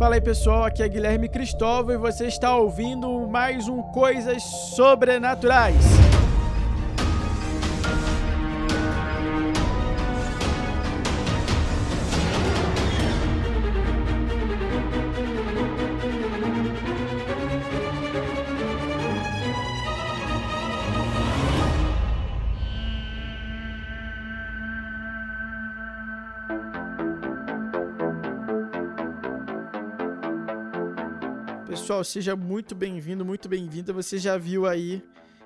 Fala aí pessoal, aqui é Guilherme Cristóvão e você está ouvindo mais um Coisas Sobrenaturais. Pessoal, seja muito bem-vindo, muito bem-vinda. Você já viu aí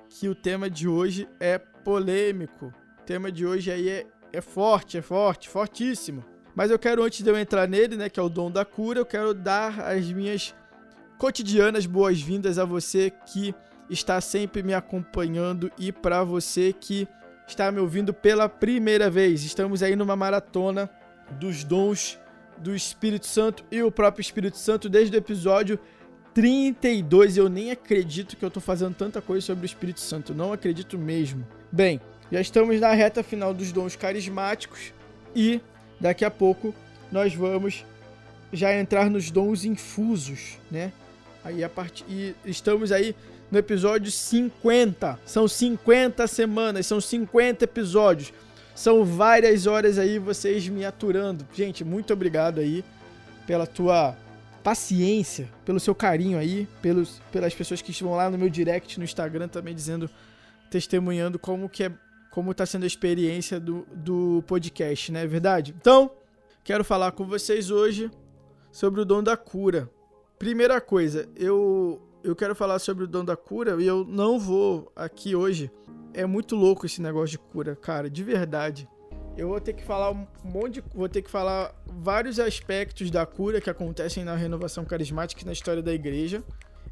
que o tema de hoje é polêmico. O tema de hoje aí é, é forte, é forte, fortíssimo. Mas eu quero, antes de eu entrar nele, né, que é o dom da cura, eu quero dar as minhas cotidianas boas-vindas a você que está sempre me acompanhando e para você que está me ouvindo pela primeira vez. Estamos aí numa maratona dos dons do Espírito Santo e o próprio Espírito Santo desde o episódio 32. Eu nem acredito que eu tô fazendo tanta coisa sobre o Espírito Santo. Não acredito mesmo. Bem, já estamos na reta final dos dons carismáticos e daqui a pouco nós vamos já entrar nos dons infusos, né? Aí a partir e estamos aí no episódio 50. São 50 semanas, são 50 episódios. São várias horas aí vocês me aturando. Gente, muito obrigado aí pela tua paciência, pelo seu carinho aí, pelos, pelas pessoas que estão lá no meu direct no Instagram também dizendo, testemunhando como que é, como tá sendo a experiência do, do podcast, né? É verdade? Então, quero falar com vocês hoje sobre o dom da cura. Primeira coisa, eu eu quero falar sobre o dom da cura e eu não vou aqui hoje. É muito louco esse negócio de cura, cara, de verdade eu vou ter que falar um monte de, vou ter que falar vários aspectos da cura que acontecem na renovação carismática e na história da igreja.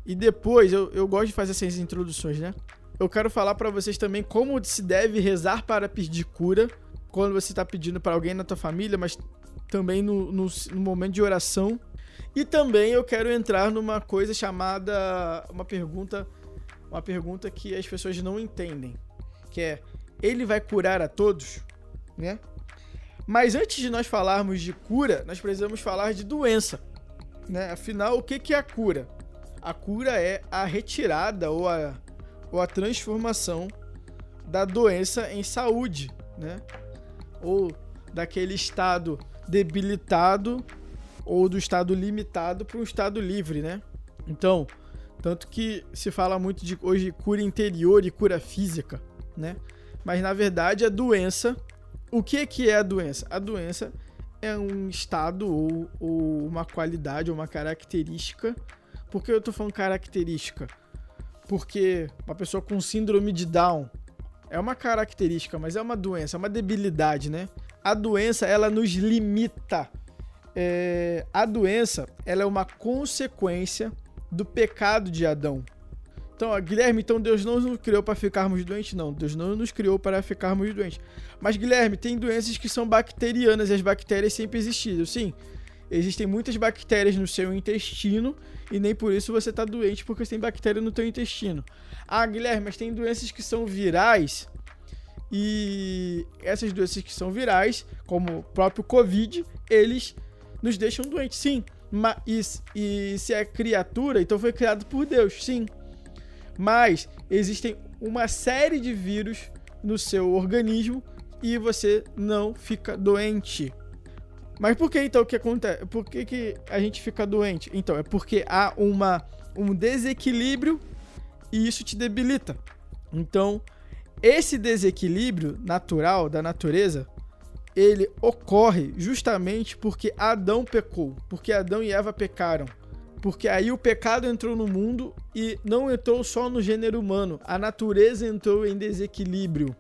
E depois eu, eu gosto de fazer essas introduções, né? Eu quero falar para vocês também como se deve rezar para pedir cura quando você está pedindo para alguém na tua família, mas também no, no, no momento de oração. E também eu quero entrar numa coisa chamada uma pergunta, uma pergunta que as pessoas não entendem, que é ele vai curar a todos? Né? Mas antes de nós falarmos de cura, nós precisamos falar de doença, né? Afinal, o que que é a cura? A cura é a retirada ou a, ou a transformação da doença em saúde, né? Ou daquele estado debilitado ou do estado limitado para um estado livre, né? Então, tanto que se fala muito de hoje cura interior e cura física, né? Mas na verdade a doença o que, que é a doença? A doença é um estado ou, ou uma qualidade ou uma característica. Por que eu tô falando característica? Porque uma pessoa com síndrome de Down é uma característica, mas é uma doença, é uma debilidade, né? A doença, ela nos limita. É, a doença, ela é uma consequência do pecado de Adão. Então, Guilherme, então Deus não nos criou para ficarmos doentes, não. Deus não nos criou para ficarmos doentes. Mas, Guilherme, tem doenças que são bacterianas e as bactérias sempre existiram. Sim, existem muitas bactérias no seu intestino e nem por isso você está doente porque tem bactéria no teu intestino. Ah, Guilherme, mas tem doenças que são virais e essas doenças que são virais, como o próprio Covid, eles nos deixam doentes, sim. Mas, e se é criatura, então foi criado por Deus, sim. Mas existem uma série de vírus no seu organismo e você não fica doente. Mas por que então que acontece? Por que, que a gente fica doente? Então, é porque há uma, um desequilíbrio e isso te debilita. Então, esse desequilíbrio natural da natureza, ele ocorre justamente porque Adão pecou, porque Adão e Eva pecaram. Porque aí o pecado entrou no mundo e não entrou só no gênero humano. A natureza entrou em desequilíbrio.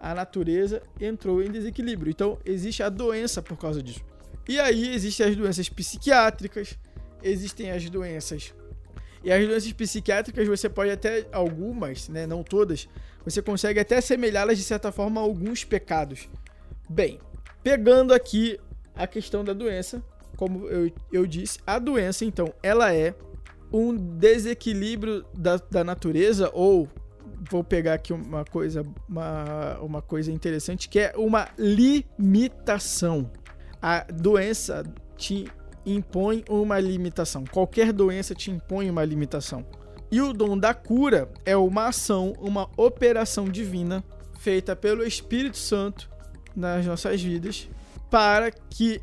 A natureza entrou em desequilíbrio. Então existe a doença por causa disso. E aí existem as doenças psiquiátricas, existem as doenças. E as doenças psiquiátricas você pode até algumas, né, não todas, você consegue até assemelhá-las de certa forma a alguns pecados. Bem, pegando aqui a questão da doença, como eu, eu disse, a doença, então, ela é um desequilíbrio da, da natureza, ou vou pegar aqui uma coisa, uma, uma coisa interessante, que é uma limitação. A doença te impõe uma limitação. Qualquer doença te impõe uma limitação. E o dom da cura é uma ação, uma operação divina feita pelo Espírito Santo nas nossas vidas para que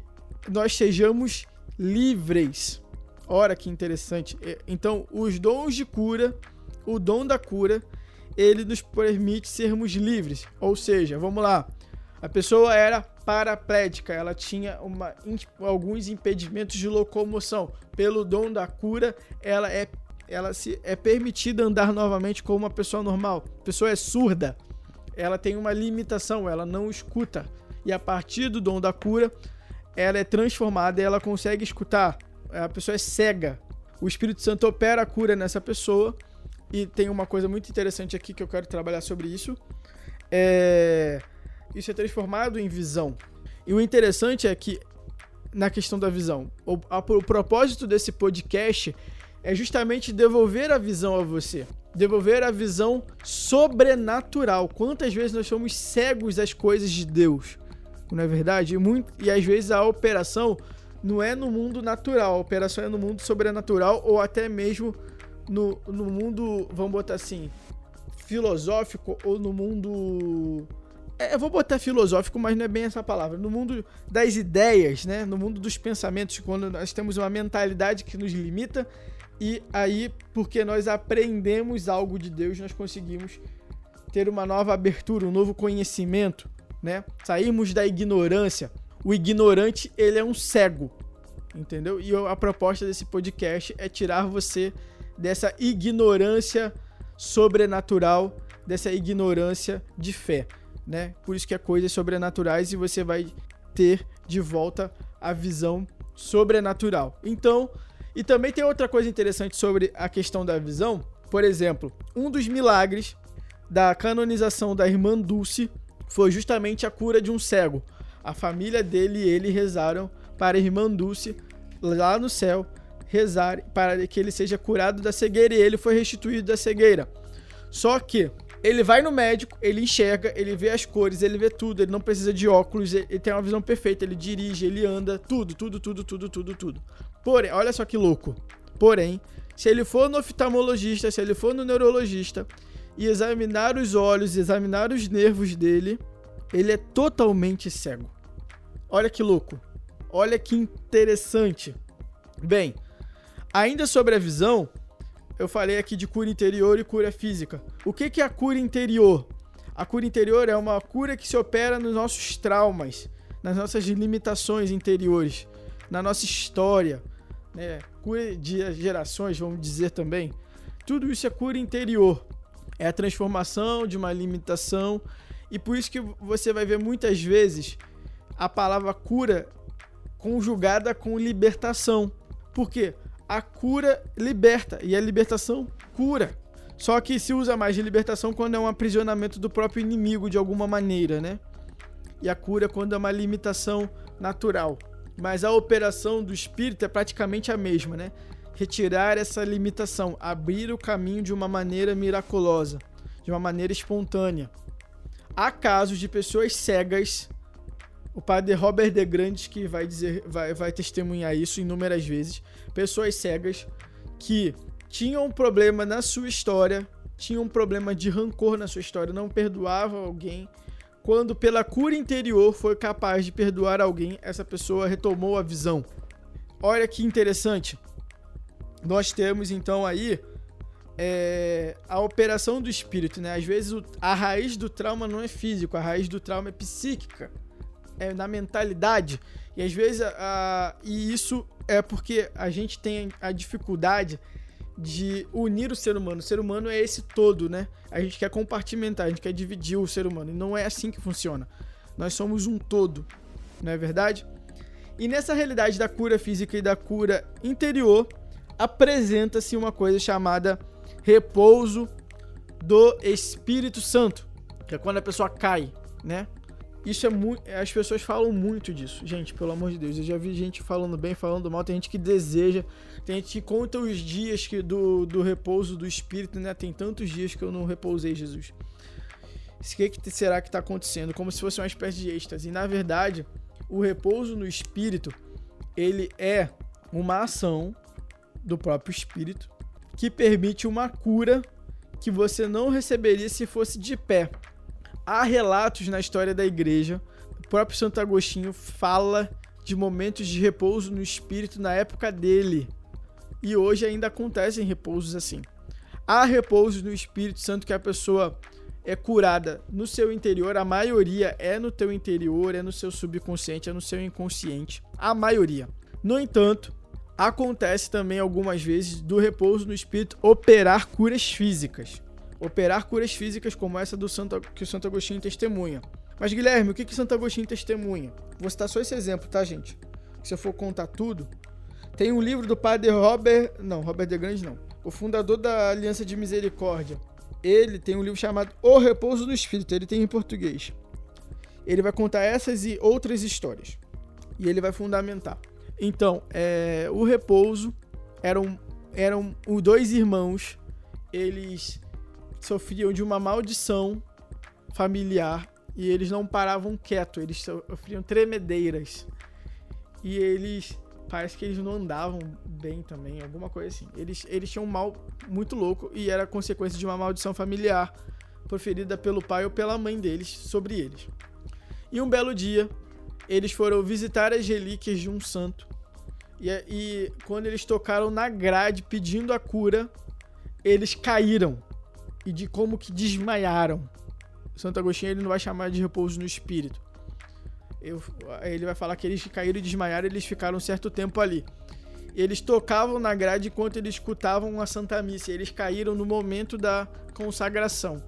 nós sejamos livres. Ora que interessante. Então, os dons de cura, o dom da cura, ele nos permite sermos livres. Ou seja, vamos lá. A pessoa era paraplégica, ela tinha uma, alguns impedimentos de locomoção. Pelo dom da cura, ela é ela se é permitida andar novamente como uma pessoa normal. A pessoa é surda, ela tem uma limitação, ela não escuta. E a partir do dom da cura, ela é transformada e ela consegue escutar. A pessoa é cega. O Espírito Santo opera a cura nessa pessoa. E tem uma coisa muito interessante aqui que eu quero trabalhar sobre isso. É isso é transformado em visão. E o interessante é que, na questão da visão, o, a, o propósito desse podcast é justamente devolver a visão a você. Devolver a visão sobrenatural. Quantas vezes nós somos cegos às coisas de Deus? Não é verdade? E, muito, e às vezes a operação não é no mundo natural, a operação é no mundo sobrenatural ou até mesmo no, no mundo, vamos botar assim, filosófico ou no mundo é, eu vou botar filosófico, mas não é bem essa palavra. No mundo das ideias, né? No mundo dos pensamentos, quando nós temos uma mentalidade que nos limita, e aí, porque nós aprendemos algo de Deus, nós conseguimos ter uma nova abertura, um novo conhecimento, né? Saímos da ignorância. O ignorante, ele é um cego, entendeu? E a proposta desse podcast é tirar você dessa ignorância sobrenatural, dessa ignorância de fé né? Por isso que é coisas sobrenaturais e você vai ter de volta a visão sobrenatural. Então, e também tem outra coisa interessante sobre a questão da visão. Por exemplo, um dos milagres da canonização da irmã Dulce foi justamente a cura de um cego. A família dele e ele rezaram para a irmã Dulce lá no céu rezar para que ele seja curado da cegueira e ele foi restituído da cegueira. Só que ele vai no médico, ele enxerga, ele vê as cores, ele vê tudo, ele não precisa de óculos, ele tem uma visão perfeita, ele dirige, ele anda, tudo, tudo, tudo, tudo, tudo, tudo. Porém, olha só que louco. Porém, se ele for no oftalmologista, se ele for no neurologista e examinar os olhos, examinar os nervos dele, ele é totalmente cego. Olha que louco. Olha que interessante. Bem, ainda sobre a visão, eu falei aqui de cura interior e cura física. O que, que é a cura interior? A cura interior é uma cura que se opera nos nossos traumas, nas nossas limitações interiores, na nossa história, né? cura de gerações, vamos dizer também. Tudo isso é cura interior. É a transformação de uma limitação. E por isso que você vai ver muitas vezes a palavra cura conjugada com libertação. Por quê? a cura liberta e a libertação cura. Só que se usa mais de libertação quando é um aprisionamento do próprio inimigo de alguma maneira, né? E a cura quando é uma limitação natural. Mas a operação do espírito é praticamente a mesma, né? Retirar essa limitação, abrir o caminho de uma maneira miraculosa, de uma maneira espontânea. Há casos de pessoas cegas o padre Robert de Grandes que vai dizer, vai, vai testemunhar isso inúmeras vezes. Pessoas cegas que tinham um problema na sua história, tinham um problema de rancor na sua história, não perdoavam alguém. Quando pela cura interior foi capaz de perdoar alguém, essa pessoa retomou a visão. Olha que interessante. Nós temos então aí é, a operação do espírito, né? Às vezes o, a raiz do trauma não é físico, a raiz do trauma é psíquica é, na mentalidade. E às vezes, a, e isso é porque a gente tem a dificuldade de unir o ser humano. O ser humano é esse todo, né? A gente quer compartimentar, a gente quer dividir o ser humano. E não é assim que funciona. Nós somos um todo, não é verdade? E nessa realidade da cura física e da cura interior, apresenta-se uma coisa chamada repouso do Espírito Santo, que é quando a pessoa cai, né? Isso é muito. As pessoas falam muito disso. Gente, pelo amor de Deus. Eu já vi gente falando bem, falando mal. Tem gente que deseja. Tem gente que conta os dias que do, do repouso do espírito, né? Tem tantos dias que eu não repousei, Jesus. O que, que será que está acontecendo? Como se fosse uma espécie de êxtase. E na verdade, o repouso no espírito, ele é uma ação do próprio Espírito que permite uma cura que você não receberia se fosse de pé. Há relatos na história da igreja, o próprio Santo Agostinho fala de momentos de repouso no espírito na época dele. E hoje ainda acontecem repousos assim. Há repousos no Espírito Santo que a pessoa é curada no seu interior, a maioria é no teu interior, é no seu subconsciente, é no seu inconsciente, a maioria. No entanto, acontece também algumas vezes do repouso no espírito operar curas físicas. Operar curas físicas como essa do Santo, que o Santo Agostinho testemunha. Mas Guilherme, o que que Santo Agostinho testemunha? Vou citar só esse exemplo, tá, gente? Se eu for contar tudo, tem um livro do padre Robert, não, Robert de Grande não, o fundador da Aliança de Misericórdia. Ele tem um livro chamado O Repouso do Espírito, ele tem em português. Ele vai contar essas e outras histórias. E ele vai fundamentar. Então, é, o repouso eram, eram os dois irmãos, eles sofriam de uma maldição familiar e eles não paravam quieto, eles sofriam tremedeiras. E eles parece que eles não andavam bem também, alguma coisa assim. Eles, eles tinham um mal muito louco e era consequência de uma maldição familiar proferida pelo pai ou pela mãe deles sobre eles. E um belo dia, eles foram visitar as relíquias de um santo. E, e quando eles tocaram na grade pedindo a cura, eles caíram. E de como que desmaiaram. Santo Agostinho ele não vai chamar de repouso no espírito. Eu, ele vai falar que eles caíram e desmaiaram eles ficaram um certo tempo ali. Eles tocavam na grade enquanto eles escutavam a Santa Missa. Eles caíram no momento da consagração.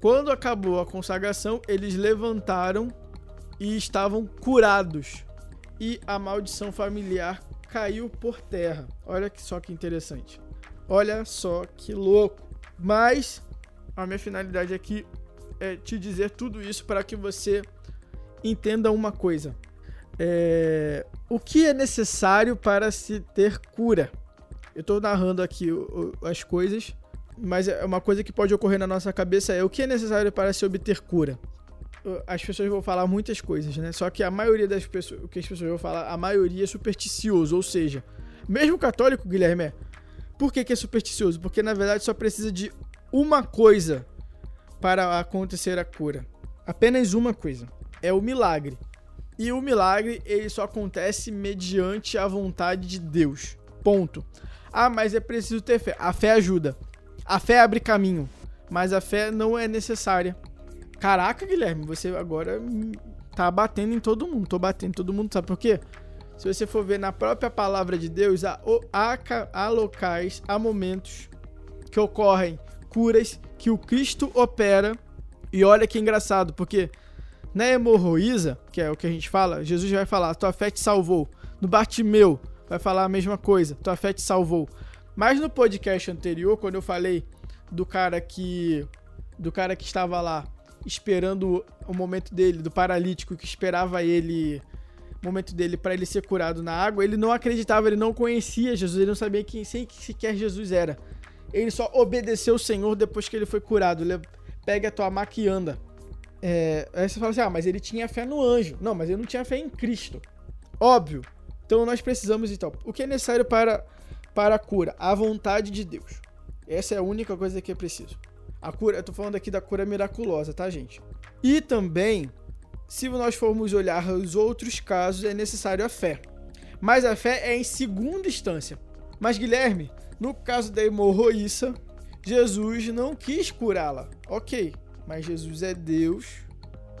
Quando acabou a consagração, eles levantaram e estavam curados. E a maldição familiar caiu por terra. Olha só que interessante. Olha só que louco. Mas a minha finalidade aqui é te dizer tudo isso para que você entenda uma coisa. É, o que é necessário para se ter cura? Eu estou narrando aqui as coisas, mas é uma coisa que pode ocorrer na nossa cabeça é o que é necessário para se obter cura. As pessoas vão falar muitas coisas, né? Só que a maioria das pessoas, o que as pessoas vão falar, a maioria é supersticioso, ou seja, mesmo católico, Guilherme, é, por que, que é supersticioso? Porque na verdade só precisa de uma coisa para acontecer a cura. Apenas uma coisa é o milagre. E o milagre, ele só acontece mediante a vontade de Deus. Ponto. Ah, mas é preciso ter fé. A fé ajuda. A fé abre caminho. Mas a fé não é necessária. Caraca, Guilherme, você agora tá batendo em todo mundo. Tô batendo em todo mundo, sabe por quê? Se você for ver na própria palavra de Deus, há, há, há locais, há momentos que ocorrem curas que o Cristo opera. E olha que engraçado, porque na hemorroísa, que é o que a gente fala, Jesus vai falar: tua fé te salvou. No Bartimeu, vai falar a mesma coisa: tua fé te salvou. Mas no podcast anterior, quando eu falei do cara que. do cara que estava lá esperando o momento dele, do paralítico que esperava ele. O momento dele para ele ser curado na água, ele não acreditava, ele não conhecia Jesus, ele não sabia quem sequer Jesus era. Ele só obedeceu o Senhor depois que ele foi curado. Ele pega a tua maca e anda. É, aí você fala assim, ah, mas ele tinha fé no anjo. Não, mas ele não tinha fé em Cristo. Óbvio. Então nós precisamos, então, o que é necessário para, para a cura? A vontade de Deus. Essa é a única coisa que é preciso. A cura, eu tô falando aqui da cura miraculosa, tá, gente? E também, se nós formos olhar os outros casos, é necessário a fé. Mas a fé é em segunda instância. Mas, Guilherme, no caso da hemorroíça, Jesus não quis curá-la. Ok, mas Jesus é Deus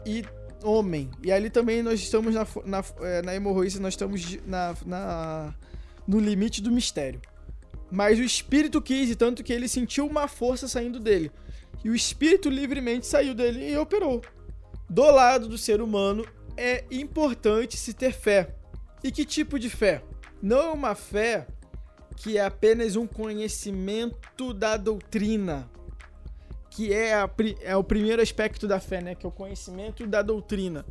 e homem. E ali também nós estamos na, na, é, na hemorroíça, nós estamos na, na, no limite do mistério. Mas o Espírito quis, e tanto que ele sentiu uma força saindo dele. E o Espírito livremente saiu dele e operou. Do lado do ser humano, é importante se ter fé. E que tipo de fé? Não é uma fé que é apenas um conhecimento da doutrina, que é, a, é o primeiro aspecto da fé, né? Que é o conhecimento da doutrina.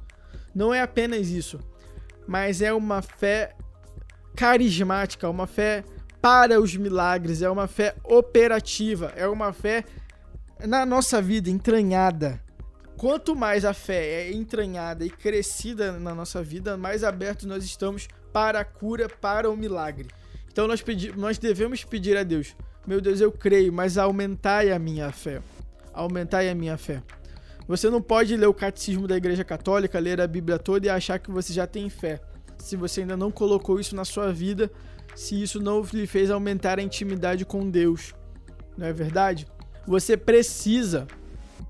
Não é apenas isso, mas é uma fé carismática, uma fé para os milagres, é uma fé operativa, é uma fé na nossa vida entranhada. Quanto mais a fé é entranhada e crescida na nossa vida, mais abertos nós estamos para a cura, para o milagre. Então nós, pedi, nós devemos pedir a Deus: Meu Deus, eu creio, mas aumentai a minha fé. Aumentai a minha fé. Você não pode ler o catecismo da Igreja Católica, ler a Bíblia toda e achar que você já tem fé. Se você ainda não colocou isso na sua vida, se isso não lhe fez aumentar a intimidade com Deus. Não é verdade? Você precisa,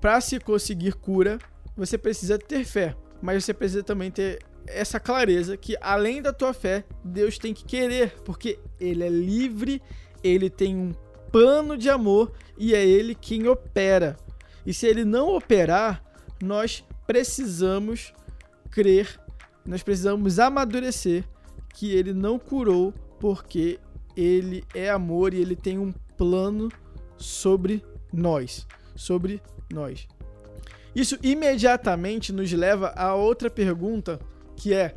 para se conseguir cura, você precisa ter fé, mas você precisa também ter essa clareza que além da tua fé, Deus tem que querer, porque ele é livre, ele tem um plano de amor e é ele quem opera. E se ele não operar, nós precisamos crer, nós precisamos amadurecer que ele não curou porque ele é amor e ele tem um plano sobre nós, sobre nós. Isso imediatamente nos leva a outra pergunta, que é: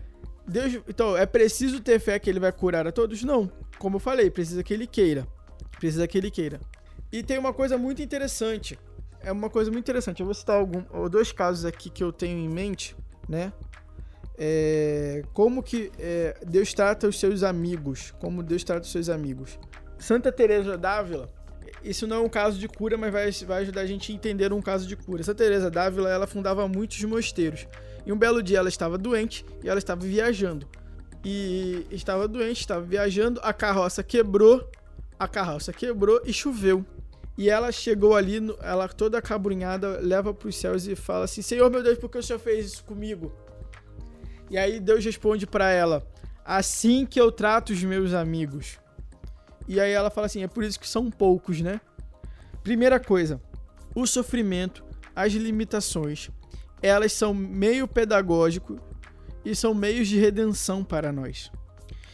Deus, então é preciso ter fé que ele vai curar a todos? Não. Como eu falei, precisa que ele queira. Precisa que ele queira. E tem uma coisa muito interessante. É uma coisa muito interessante. Eu vou citar algum, dois casos aqui que eu tenho em mente, né? É, como que é, Deus trata os seus amigos, como Deus trata os seus amigos. Santa Teresa d'Ávila, isso não é um caso de cura, mas vai, vai ajudar a gente a entender um caso de cura. Santa Teresa d'Ávila, ela fundava muitos mosteiros. E um belo dia ela estava doente e ela estava viajando. E estava doente, estava viajando, a carroça quebrou, a carroça quebrou e choveu. E ela chegou ali, ela toda acabrunhada, leva para os céus e fala assim: Senhor meu Deus, por que o Senhor fez isso comigo? E aí Deus responde para ela: Assim que eu trato os meus amigos. E aí ela fala assim: é por isso que são poucos, né? Primeira coisa, o sofrimento, as limitações, elas são meio pedagógico e são meios de redenção para nós.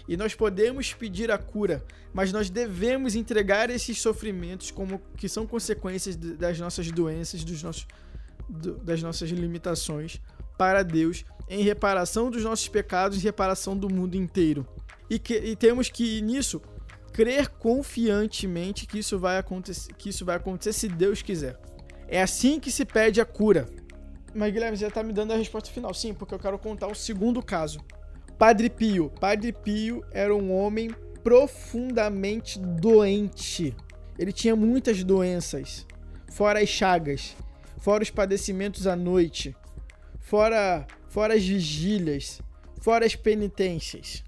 E nós podemos pedir a cura, mas nós devemos entregar esses sofrimentos como que são consequências das nossas doenças, dos nossos, das nossas limitações para Deus em reparação dos nossos pecados e reparação do mundo inteiro. E, que, e temos que nisso crer confiantemente que isso vai acontecer, que isso vai acontecer se Deus quiser. É assim que se pede a cura. Mas Guilherme já está me dando a resposta final. Sim, porque eu quero contar o segundo caso. Padre Pio. Padre Pio era um homem profundamente doente. Ele tinha muitas doenças, fora as chagas, fora os padecimentos à noite, fora, fora as vigílias, fora as penitências.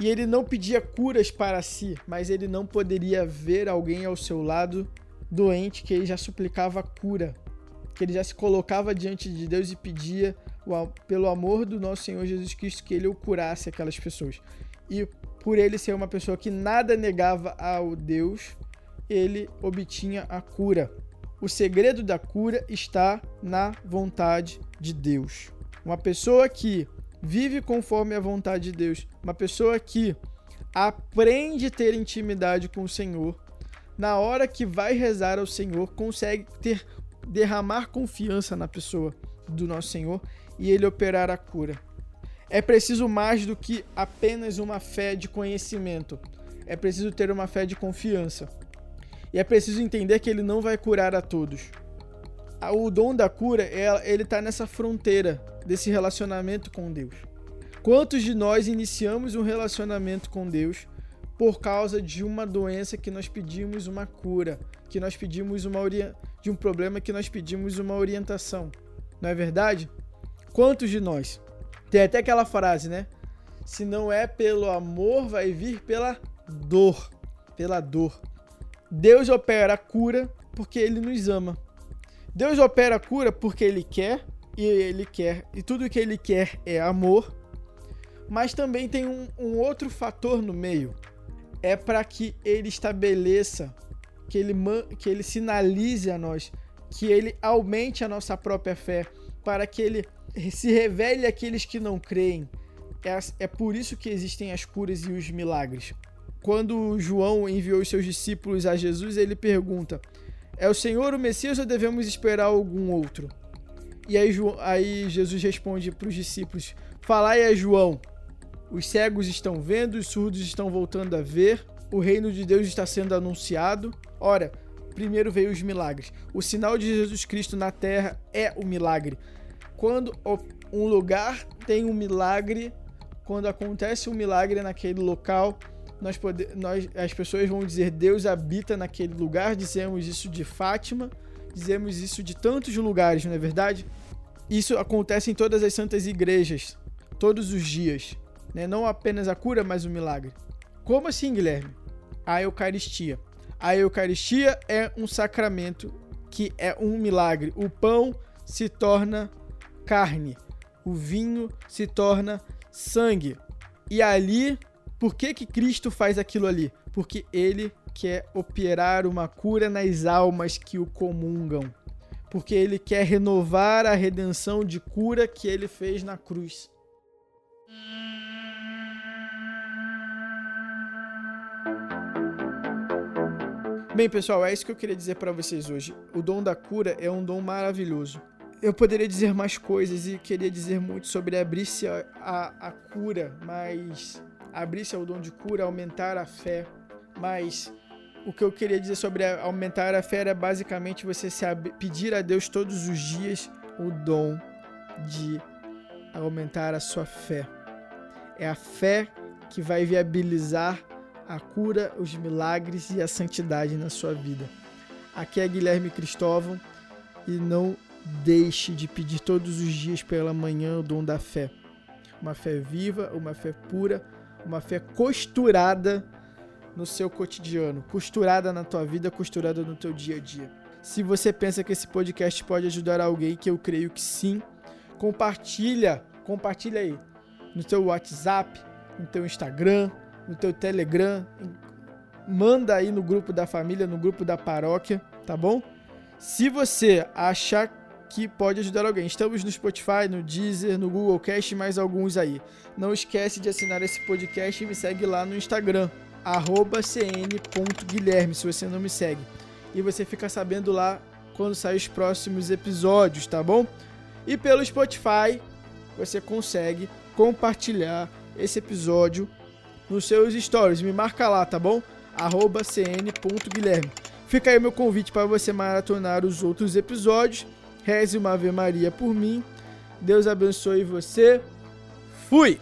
E ele não pedia curas para si, mas ele não poderia ver alguém ao seu lado doente que ele já suplicava cura, que ele já se colocava diante de Deus e pedia pelo amor do nosso Senhor Jesus Cristo que ele o curasse aquelas pessoas. E por ele ser uma pessoa que nada negava ao Deus, ele obtinha a cura. O segredo da cura está na vontade de Deus. Uma pessoa que vive conforme a vontade de Deus, uma pessoa que aprende a ter intimidade com o Senhor, na hora que vai rezar ao Senhor, consegue ter derramar confiança na pessoa do nosso Senhor e ele operar a cura. É preciso mais do que apenas uma fé de conhecimento. É preciso ter uma fé de confiança. E é preciso entender que ele não vai curar a todos. O dom da cura, ele está nessa fronteira desse relacionamento com Deus. Quantos de nós iniciamos um relacionamento com Deus por causa de uma doença que nós pedimos uma cura, que nós pedimos uma de um problema que nós pedimos uma orientação? Não é verdade? Quantos de nós? Tem até aquela frase, né? Se não é pelo amor, vai vir pela dor. Pela dor. Deus opera a cura porque ele nos ama. Deus opera a cura porque ele quer e ele quer, e tudo que ele quer é amor, mas também tem um, um outro fator no meio. É para que ele estabeleça, que ele, que ele sinalize a nós, que ele aumente a nossa própria fé, para que ele se revele àqueles que não creem. É, é por isso que existem as curas e os milagres. Quando João enviou os seus discípulos a Jesus, ele pergunta: É o Senhor o Messias ou devemos esperar algum outro? E aí, aí Jesus responde para os discípulos: Falai a João: os cegos estão vendo, os surdos estão voltando a ver, o reino de Deus está sendo anunciado. Ora, primeiro veio os milagres. O sinal de Jesus Cristo na terra é o milagre. Quando um lugar tem um milagre, quando acontece um milagre naquele local, nós, pode, nós as pessoas vão dizer Deus habita naquele lugar, dizemos isso de Fátima, dizemos isso de tantos lugares, não é verdade? Isso acontece em todas as santas igrejas, todos os dias, né? não apenas a cura, mas o milagre. Como assim, Guilherme? A Eucaristia. A Eucaristia é um sacramento que é um milagre. O pão se torna carne, o vinho se torna sangue. E ali, por que que Cristo faz aquilo ali? Porque ele quer operar uma cura nas almas que o comungam. Porque ele quer renovar a redenção de cura que ele fez na cruz. Bem, pessoal, é isso que eu queria dizer para vocês hoje. O dom da cura é um dom maravilhoso. Eu poderia dizer mais coisas e queria dizer muito sobre abrir-se a, a, a, cura, mas abrir-se ao dom de cura, aumentar a fé. Mas o que eu queria dizer sobre aumentar a fé era basicamente você se pedir a Deus todos os dias o dom de aumentar a sua fé. É a fé que vai viabilizar a cura, os milagres e a santidade na sua vida. Aqui é Guilherme Cristóvão e não deixe de pedir todos os dias pela manhã o dom da fé. Uma fé viva, uma fé pura, uma fé costurada no seu cotidiano, costurada na tua vida, costurada no teu dia a dia. Se você pensa que esse podcast pode ajudar alguém, que eu creio que sim, compartilha, compartilha aí no teu WhatsApp, no teu Instagram, no teu Telegram, manda aí no grupo da família, no grupo da paróquia, tá bom? Se você achar que pode ajudar alguém, estamos no Spotify, no Deezer, no Google Cast mais alguns aí. Não esquece de assinar esse podcast e me segue lá no Instagram, cn.guilherme, se você não me segue. E você fica sabendo lá quando saem os próximos episódios, tá bom? E pelo Spotify, você consegue compartilhar esse episódio nos seus stories. Me marca lá, tá bom? Arroba cn.guilherme. Fica aí meu convite para você maratonar os outros episódios. Reze uma Ave Maria por mim. Deus abençoe você. Fui!